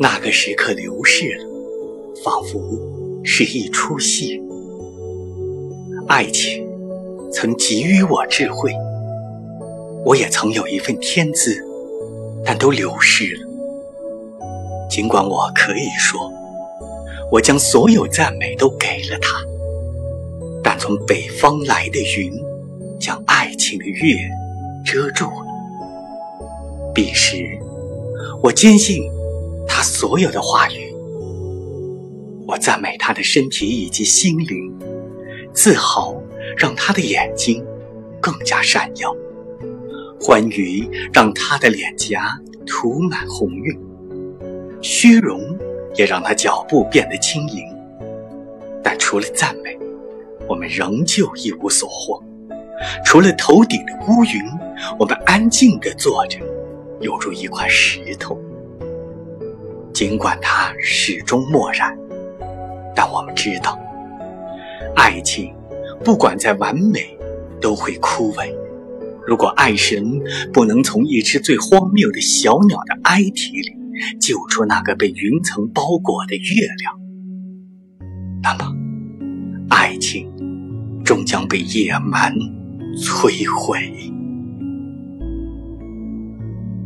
那个时刻流逝了，仿佛是一出戏。爱情曾给予我智慧，我也曾有一份天资，但都流失了。尽管我可以说，我将所有赞美都给了他，但从北方来的云，将爱情的月遮住了。彼时，我坚信他所有的话语，我赞美他的身体以及心灵，自豪让他的眼睛更加闪耀，欢愉让他的脸颊涂满红晕，虚荣也让他脚步变得轻盈。但除了赞美，我们仍旧一无所获；除了头顶的乌云，我们安静地坐着。犹如一块石头，尽管它始终漠然，但我们知道，爱情不管再完美，都会枯萎。如果爱神不能从一只最荒谬的小鸟的哀啼里救出那个被云层包裹的月亮，那么，爱情终将被野蛮摧毁。